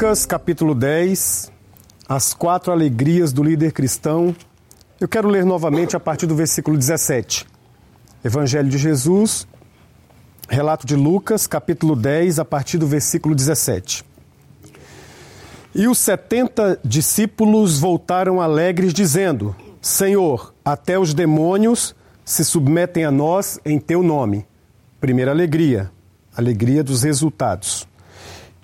Lucas capítulo 10, as quatro alegrias do líder cristão. Eu quero ler novamente a partir do versículo 17. Evangelho de Jesus, relato de Lucas, capítulo 10, a partir do versículo 17. E os setenta discípulos voltaram alegres, dizendo: Senhor, até os demônios se submetem a nós em teu nome. Primeira alegria, alegria dos resultados.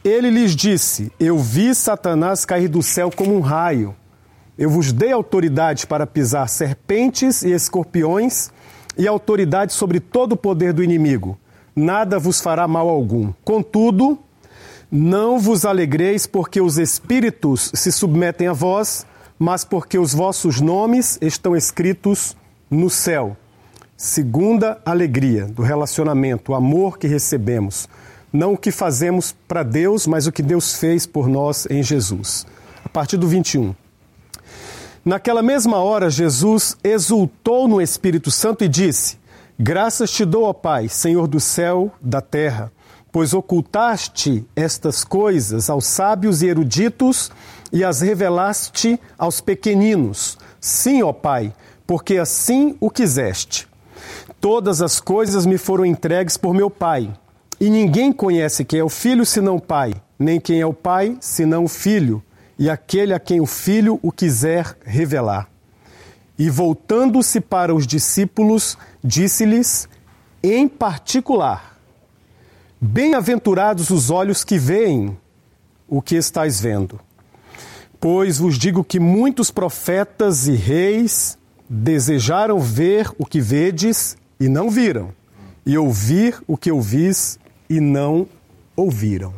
Ele lhes disse: Eu vi Satanás cair do céu como um raio. Eu vos dei autoridade para pisar serpentes e escorpiões e autoridade sobre todo o poder do inimigo. Nada vos fará mal algum. Contudo, não vos alegreis porque os espíritos se submetem a vós, mas porque os vossos nomes estão escritos no céu. Segunda alegria do relacionamento, o amor que recebemos. Não o que fazemos para Deus, mas o que Deus fez por nós em Jesus. A partir do 21. Naquela mesma hora, Jesus exultou no Espírito Santo e disse: Graças te dou, ó Pai, Senhor do céu, da terra, pois ocultaste estas coisas aos sábios e eruditos e as revelaste aos pequeninos. Sim, ó Pai, porque assim o quiseste. Todas as coisas me foram entregues por meu Pai, e ninguém conhece quem é o Filho senão o Pai, nem quem é o Pai senão o Filho, e aquele a quem o Filho o quiser revelar. E voltando-se para os discípulos, disse-lhes, em particular, Bem-aventurados os olhos que veem o que estáis vendo. Pois vos digo que muitos profetas e reis desejaram ver o que vedes e não viram, e ouvir o que ouvis e não ouviram.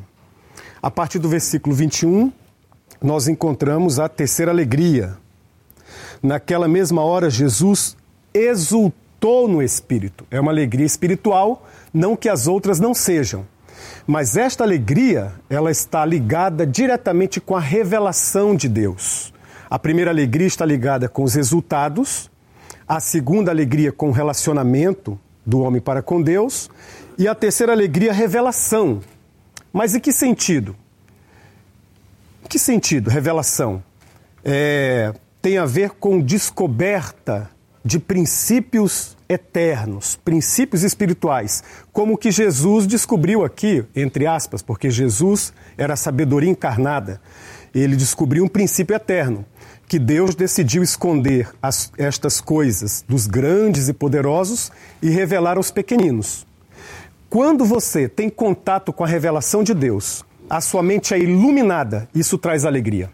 A partir do versículo 21, nós encontramos a terceira alegria. Naquela mesma hora, Jesus exultou no Espírito. É uma alegria espiritual, não que as outras não sejam. Mas esta alegria, ela está ligada diretamente com a revelação de Deus. A primeira alegria está ligada com os resultados, a segunda alegria com o relacionamento do homem para com Deus, e a terceira alegria, revelação. Mas em que sentido? Em que sentido, revelação? É, tem a ver com descoberta de princípios eternos, princípios espirituais, como que Jesus descobriu aqui, entre aspas, porque Jesus era a sabedoria encarnada. Ele descobriu um princípio eterno que Deus decidiu esconder as, estas coisas dos grandes e poderosos e revelar aos pequeninos. Quando você tem contato com a revelação de Deus, a sua mente é iluminada, isso traz alegria.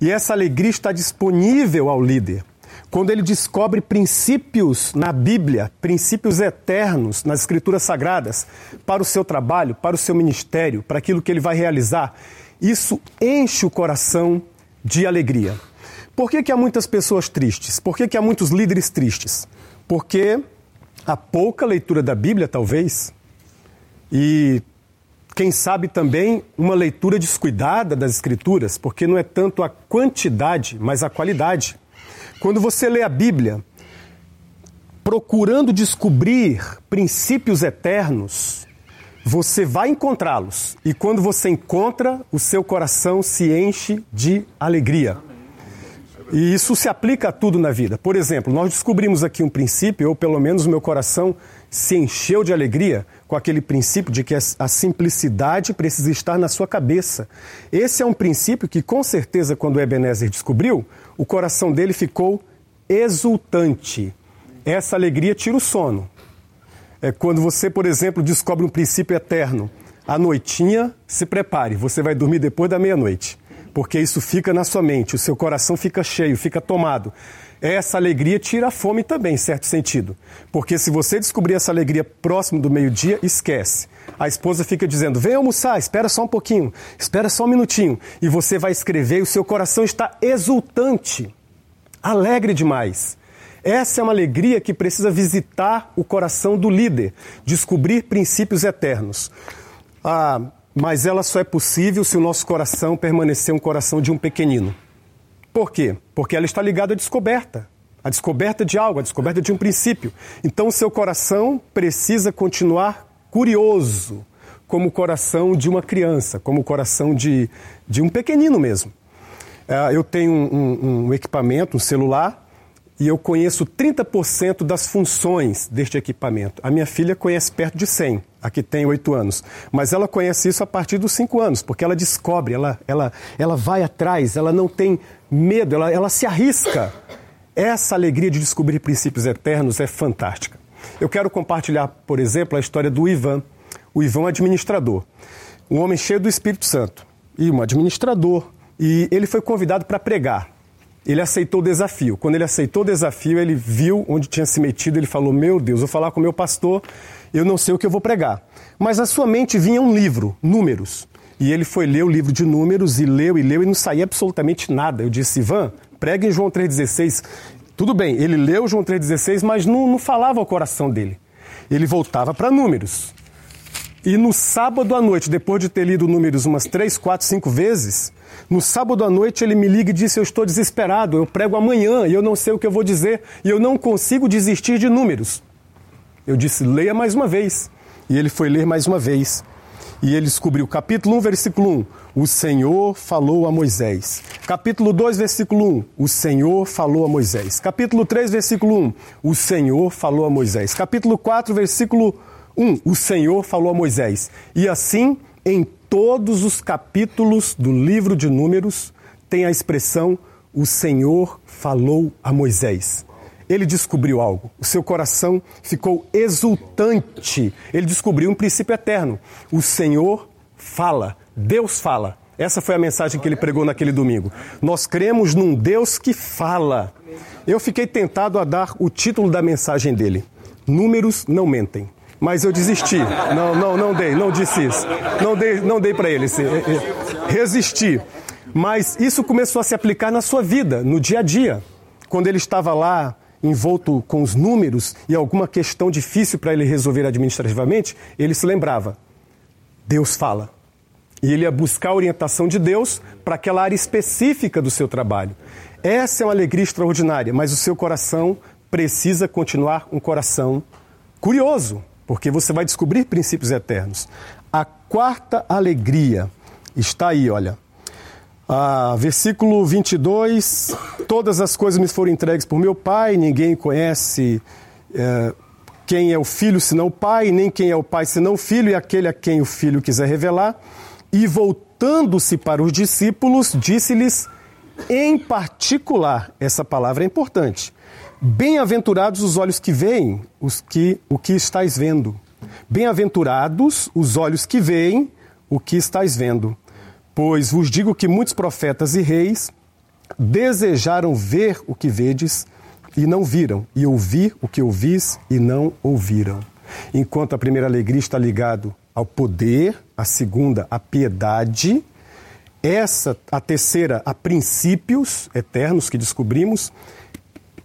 E essa alegria está disponível ao líder. Quando ele descobre princípios na Bíblia, princípios eternos nas Escrituras Sagradas, para o seu trabalho, para o seu ministério, para aquilo que ele vai realizar, isso enche o coração de alegria. Por que, que há muitas pessoas tristes? Por que, que há muitos líderes tristes? Porque há pouca leitura da Bíblia, talvez, e quem sabe também uma leitura descuidada das Escrituras, porque não é tanto a quantidade, mas a qualidade. Quando você lê a Bíblia, procurando descobrir princípios eternos, você vai encontrá-los. E quando você encontra, o seu coração se enche de alegria. E isso se aplica a tudo na vida. Por exemplo, nós descobrimos aqui um princípio, ou pelo menos o meu coração se encheu de alegria com aquele princípio de que a simplicidade precisa estar na sua cabeça. Esse é um princípio que, com certeza, quando Ebenezer descobriu, o coração dele ficou exultante. Essa alegria tira o sono. É quando você, por exemplo, descobre um princípio eterno. À noitinha, se prepare, você vai dormir depois da meia-noite porque isso fica na sua mente, o seu coração fica cheio, fica tomado. Essa alegria tira a fome também, em certo sentido. Porque se você descobrir essa alegria próximo do meio-dia, esquece. A esposa fica dizendo: vem almoçar, espera só um pouquinho, espera só um minutinho. E você vai escrever e o seu coração está exultante, alegre demais. Essa é uma alegria que precisa visitar o coração do líder, descobrir princípios eternos. Ah, mas ela só é possível se o nosso coração permanecer um coração de um pequenino. Por quê? Porque ela está ligada à descoberta. A descoberta de algo, a descoberta de um princípio. Então o seu coração precisa continuar curioso, como o coração de uma criança, como o coração de, de um pequenino mesmo. Uh, eu tenho um, um, um equipamento, um celular, e eu conheço 30% das funções deste equipamento. A minha filha conhece perto de 100, a que tem 8 anos. Mas ela conhece isso a partir dos 5 anos, porque ela descobre, ela, ela, ela vai atrás, ela não tem medo, ela, ela se arrisca. Essa alegria de descobrir princípios eternos é fantástica. Eu quero compartilhar, por exemplo, a história do Ivan. O Ivan administrador, um homem cheio do Espírito Santo e um administrador. E ele foi convidado para pregar ele aceitou o desafio. Quando ele aceitou o desafio, ele viu onde tinha se metido, ele falou: Meu Deus, vou falar com o meu pastor, eu não sei o que eu vou pregar. Mas na sua mente vinha um livro, Números. E ele foi ler o livro de Números e leu e leu e não saía absolutamente nada. Eu disse: Ivan, pregue em João 3,16. Tudo bem, ele leu João 3,16, mas não, não falava ao coração dele. Ele voltava para Números. E no sábado à noite, depois de ter lido Números umas três, quatro, cinco vezes, no sábado à noite ele me liga e disse: Eu estou desesperado, eu prego amanhã e eu não sei o que eu vou dizer e eu não consigo desistir de números. Eu disse: Leia mais uma vez. E ele foi ler mais uma vez. E ele descobriu, capítulo 1, versículo 1, o Senhor falou a Moisés. Capítulo 2, versículo 1, o Senhor falou a Moisés. Capítulo 3, versículo 1, o Senhor falou a Moisés. Capítulo 4, versículo 1, o Senhor falou a Moisés. E assim em todos os capítulos do livro de Números tem a expressão o Senhor falou a Moisés. Ele descobriu algo. O seu coração ficou exultante. Ele descobriu um princípio eterno. O Senhor fala, Deus fala. Essa foi a mensagem que ele pregou naquele domingo. Nós cremos num Deus que fala. Eu fiquei tentado a dar o título da mensagem dele: Números não mentem. Mas eu desisti. Não, não, não dei, não disse isso. Não dei, não dei para ele. Resisti. Mas isso começou a se aplicar na sua vida, no dia a dia. Quando ele estava lá envolto com os números e alguma questão difícil para ele resolver administrativamente, ele se lembrava: Deus fala. E ele ia buscar a orientação de Deus para aquela área específica do seu trabalho. Essa é uma alegria extraordinária, mas o seu coração precisa continuar um coração curioso, porque você vai descobrir princípios eternos. A quarta alegria está aí, olha. Ah, versículo 22: Todas as coisas me foram entregues por meu Pai, ninguém conhece é, quem é o filho senão o Pai, nem quem é o Pai senão o filho, e aquele a quem o filho quiser revelar. E voltando-se para os discípulos, disse-lhes em particular, essa palavra é importante. Bem-aventurados os olhos que veem os que, o que estáis vendo. Bem-aventurados os olhos que veem o que estáis vendo. Pois vos digo que muitos profetas e reis desejaram ver o que vedes e não viram, e ouvir o que ouvis e não ouviram. Enquanto a primeira alegria está ligado ao poder, a segunda à piedade, essa a terceira a princípios eternos que descobrimos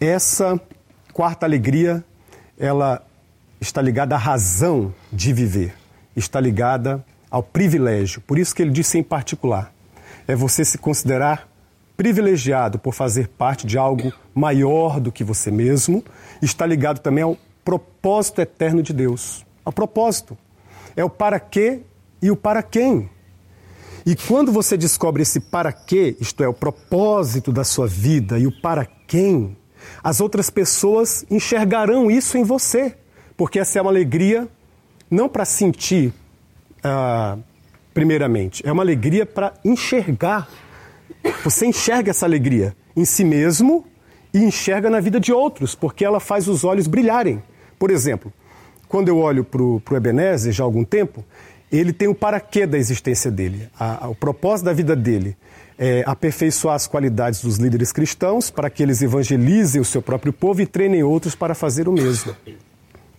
essa quarta alegria, ela está ligada à razão de viver, está ligada ao privilégio. Por isso que ele disse em particular, é você se considerar privilegiado por fazer parte de algo maior do que você mesmo, está ligado também ao propósito eterno de Deus. Ao propósito. É o para quê e o para quem. E quando você descobre esse para quê, isto é, o propósito da sua vida e o para quem, as outras pessoas enxergarão isso em você, porque essa é uma alegria não para sentir, ah, primeiramente, é uma alegria para enxergar. Você enxerga essa alegria em si mesmo e enxerga na vida de outros, porque ela faz os olhos brilharem. Por exemplo, quando eu olho para o Ebenezer já há algum tempo, ele tem o para quê da existência dele, a, a, o propósito da vida dele é, aperfeiçoar as qualidades dos líderes cristãos para que eles evangelizem o seu próprio povo e treinem outros para fazer o mesmo.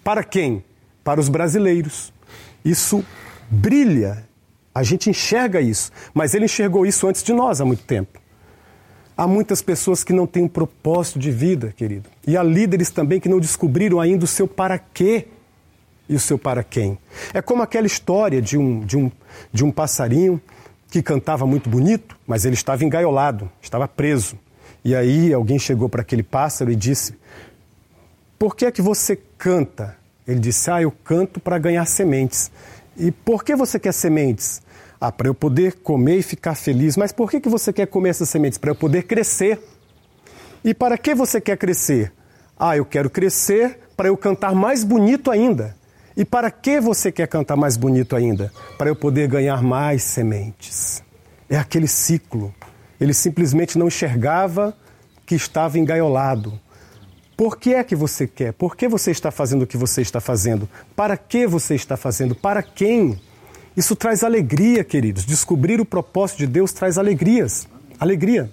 Para quem? Para os brasileiros. Isso brilha, a gente enxerga isso, mas ele enxergou isso antes de nós há muito tempo. Há muitas pessoas que não têm um propósito de vida, querido. E há líderes também que não descobriram ainda o seu para quê e o seu para quem. É como aquela história de um, de um, de um passarinho que cantava muito bonito, mas ele estava engaiolado, estava preso. E aí alguém chegou para aquele pássaro e disse: Por que é que você canta? Ele disse: Ah, eu canto para ganhar sementes. E por que você quer sementes? Ah, para eu poder comer e ficar feliz. Mas por que, que você quer comer essas sementes? Para eu poder crescer. E para que você quer crescer? Ah, eu quero crescer para eu cantar mais bonito ainda. E para que você quer cantar mais bonito ainda? Para eu poder ganhar mais sementes. É aquele ciclo. Ele simplesmente não enxergava que estava engaiolado. Por que é que você quer? Por que você está fazendo o que você está fazendo? Para que você está fazendo? Para quem? Isso traz alegria, queridos. Descobrir o propósito de Deus traz alegrias. Alegria.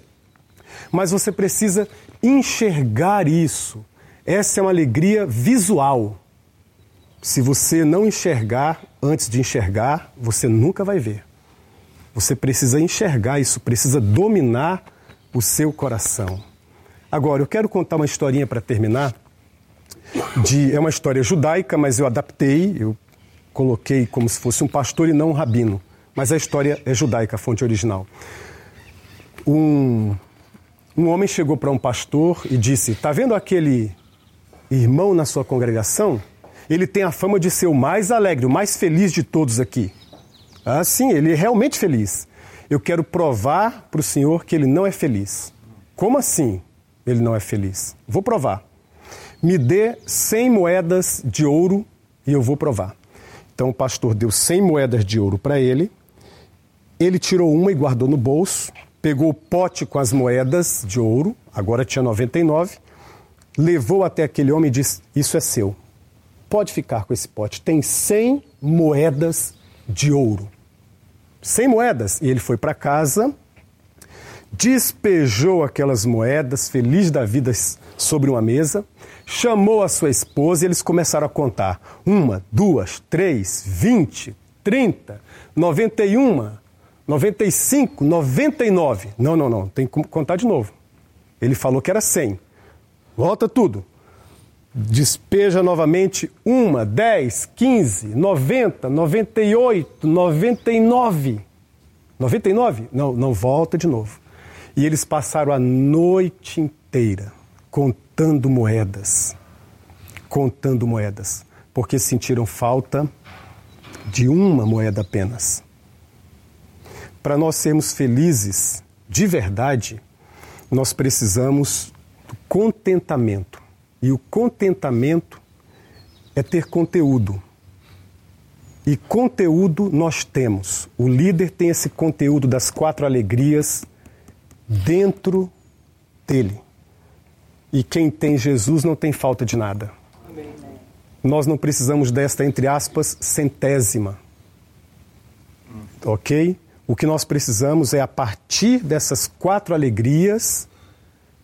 Mas você precisa enxergar isso. Essa é uma alegria visual. Se você não enxergar antes de enxergar, você nunca vai ver. Você precisa enxergar isso, precisa dominar o seu coração. Agora, eu quero contar uma historinha para terminar. De, é uma história judaica, mas eu adaptei, eu coloquei como se fosse um pastor e não um rabino. Mas a história é judaica, a fonte original. Um, um homem chegou para um pastor e disse: Está vendo aquele irmão na sua congregação? Ele tem a fama de ser o mais alegre, o mais feliz de todos aqui. Ah, sim, ele é realmente feliz. Eu quero provar para o senhor que ele não é feliz. Como assim ele não é feliz? Vou provar. Me dê 100 moedas de ouro e eu vou provar. Então o pastor deu 100 moedas de ouro para ele. Ele tirou uma e guardou no bolso. Pegou o pote com as moedas de ouro, agora tinha 99. Levou até aquele homem e disse: Isso é seu. Pode ficar com esse pote. Tem 100 moedas de ouro. 100 moedas. E ele foi para casa, despejou aquelas moedas, feliz da vida, sobre uma mesa, chamou a sua esposa e eles começaram a contar. Uma, duas, três, vinte, trinta, noventa e uma, noventa e cinco, noventa e nove. Não, não, não, tem que contar de novo. Ele falou que era cem. Volta tudo despeja novamente uma, dez, quinze, noventa, noventa e oito, noventa e nove. Noventa e nove? Não, não volta de novo. E eles passaram a noite inteira contando moedas, contando moedas, porque sentiram falta de uma moeda apenas. Para nós sermos felizes de verdade, nós precisamos do contentamento e o contentamento é ter conteúdo. E conteúdo nós temos. O líder tem esse conteúdo das quatro alegrias dentro dele. E quem tem Jesus não tem falta de nada. Nós não precisamos desta, entre aspas, centésima. Ok? O que nós precisamos é, a partir dessas quatro alegrias,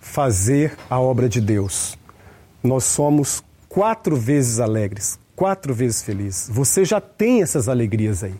fazer a obra de Deus nós somos quatro vezes alegres, quatro vezes felizes. Você já tem essas alegrias aí.